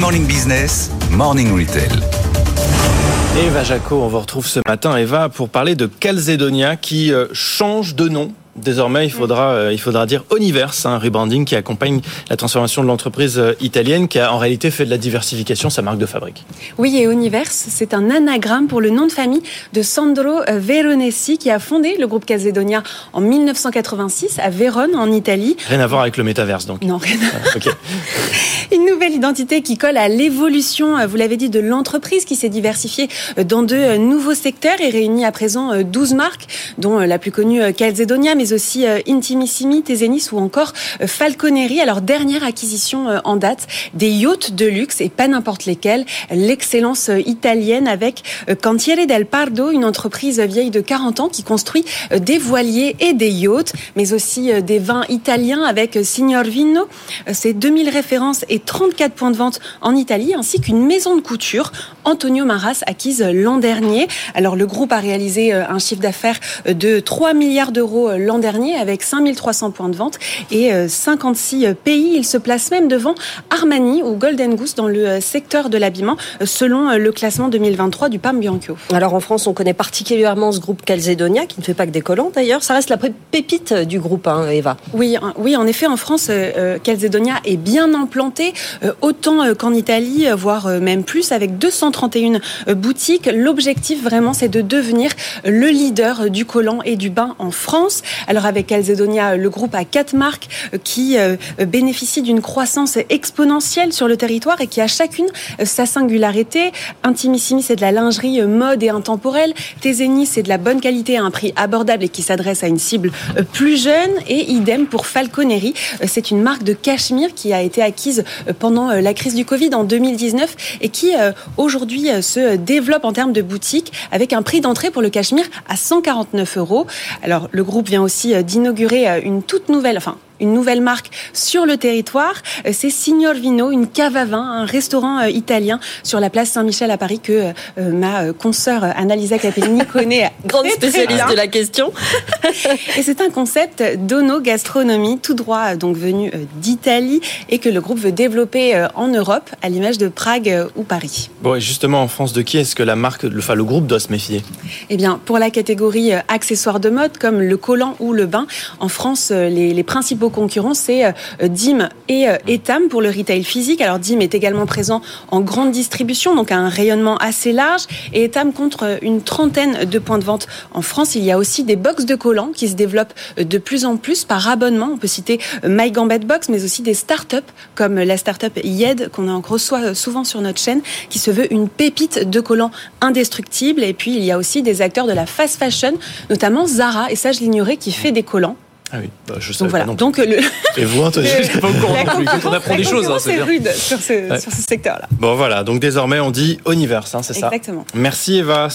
Morning Business, Morning Retail. Eva Jaco, on vous retrouve ce matin, Eva, pour parler de Calzedonia qui euh, change de nom Désormais, il faudra, euh, il faudra dire Universe, un rebranding qui accompagne la transformation de l'entreprise euh, italienne qui a en réalité fait de la diversification sa marque de fabrique. Oui, et Universe, c'est un anagramme pour le nom de famille de Sandro euh, Veronesi qui a fondé le groupe Calzedonia en 1986 à Vérone, en Italie. Rien à voir avec le métaverse, donc. Non, rien à voir. Une nouvelle identité qui colle à l'évolution, vous l'avez dit, de l'entreprise qui s'est diversifiée dans de nouveaux secteurs et réunit à présent 12 marques, dont la plus connue Calzedonia, mais aussi euh, Intimissimi, Tezenis ou encore euh, Falconeri. Alors dernière acquisition euh, en date des yachts de luxe et pas n'importe lesquels, l'excellence italienne avec Cantiere del Pardo, une entreprise vieille de 40 ans qui construit des voiliers et des yachts, mais aussi des vins italiens avec Signor Vino. C'est 2000 références et 34 points de vente en Italie, ainsi qu'une maison de couture, Antonio Maras, acquise l'an dernier. Alors le groupe a réalisé un chiffre d'affaires de 3 milliards d'euros l'an dernier avec 5300 points de vente et 56 euh, pays. Il se place même devant Armani ou Golden Goose dans le euh, secteur de l'habillement euh, selon le classement 2023 du PAM Bianco. Alors en France, on connaît particulièrement ce groupe Calzedonia qui ne fait pas que des collants d'ailleurs. Ça reste la pépite du groupe, hein, Eva. Oui, oui, en effet, en France, Calzedonia est bien implanté, autant qu'en Italie, voire même plus, avec 231 boutiques. L'objectif vraiment, c'est de devenir le leader du collant et du bain en France. Alors avec Calzedonia, le groupe a quatre marques euh, qui euh, bénéficient d'une croissance exponentielle sur le territoire et qui a chacune euh, sa singularité. Intimissimi, c'est de la lingerie mode et intemporelle. Tezeni, c'est de la bonne qualité à un prix abordable et qui s'adresse à une cible plus jeune. Et idem pour Falconeri, c'est une marque de cachemire qui a été acquise pendant la crise du Covid en 2019 et qui aujourd'hui se développe en termes de boutique avec un prix d'entrée pour le cachemire à 149 euros. Alors le groupe vient aussi euh, d'inaugurer euh, une toute nouvelle, enfin une nouvelle marque sur le territoire. Euh, c'est Signor Vino, une cave à vin, un restaurant italien sur la place Saint-Michel à Paris que ma consoeur Annalisa Capellini connaît. Grande spécialiste de la question. et c'est un concept d'ono-gastronomie tout droit donc venu d'Italie et que le groupe veut développer en Europe à l'image de Prague ou Paris. Bon, et justement en France, de qui est-ce que la marque, enfin le groupe doit se méfier? Eh bien, pour la catégorie accessoires de mode comme le collant ou le bain. En France, euh, les, principaux concurrents, c'est euh, DIM et euh, Etam pour le retail physique. Alors DIM est également présent en grande distribution, donc a un rayonnement assez large. Et Etam contre une trentaine de points de vente en France. Il y a aussi des box de collants qui se développent de plus en plus par abonnement. On peut citer My Gambit Box, mais aussi des startups comme la startup Yed qu'on reçoit souvent sur notre chaîne, qui se veut une pépite de collants indestructibles. Et puis il y a aussi des acteurs de la fast fashion, notamment Zara. Et ça, je l'ignorais, qui fait des collants. Ah oui, bah, je sais Donc voilà. Donc le... Et vous, Anthony, je pas au courant non plus. On apprend des choses. Hein, c'est rude sur ce, sur ce secteur-là. Bon voilà, donc désormais on dit Universe, hein, c'est ça Exactement. Merci Eva.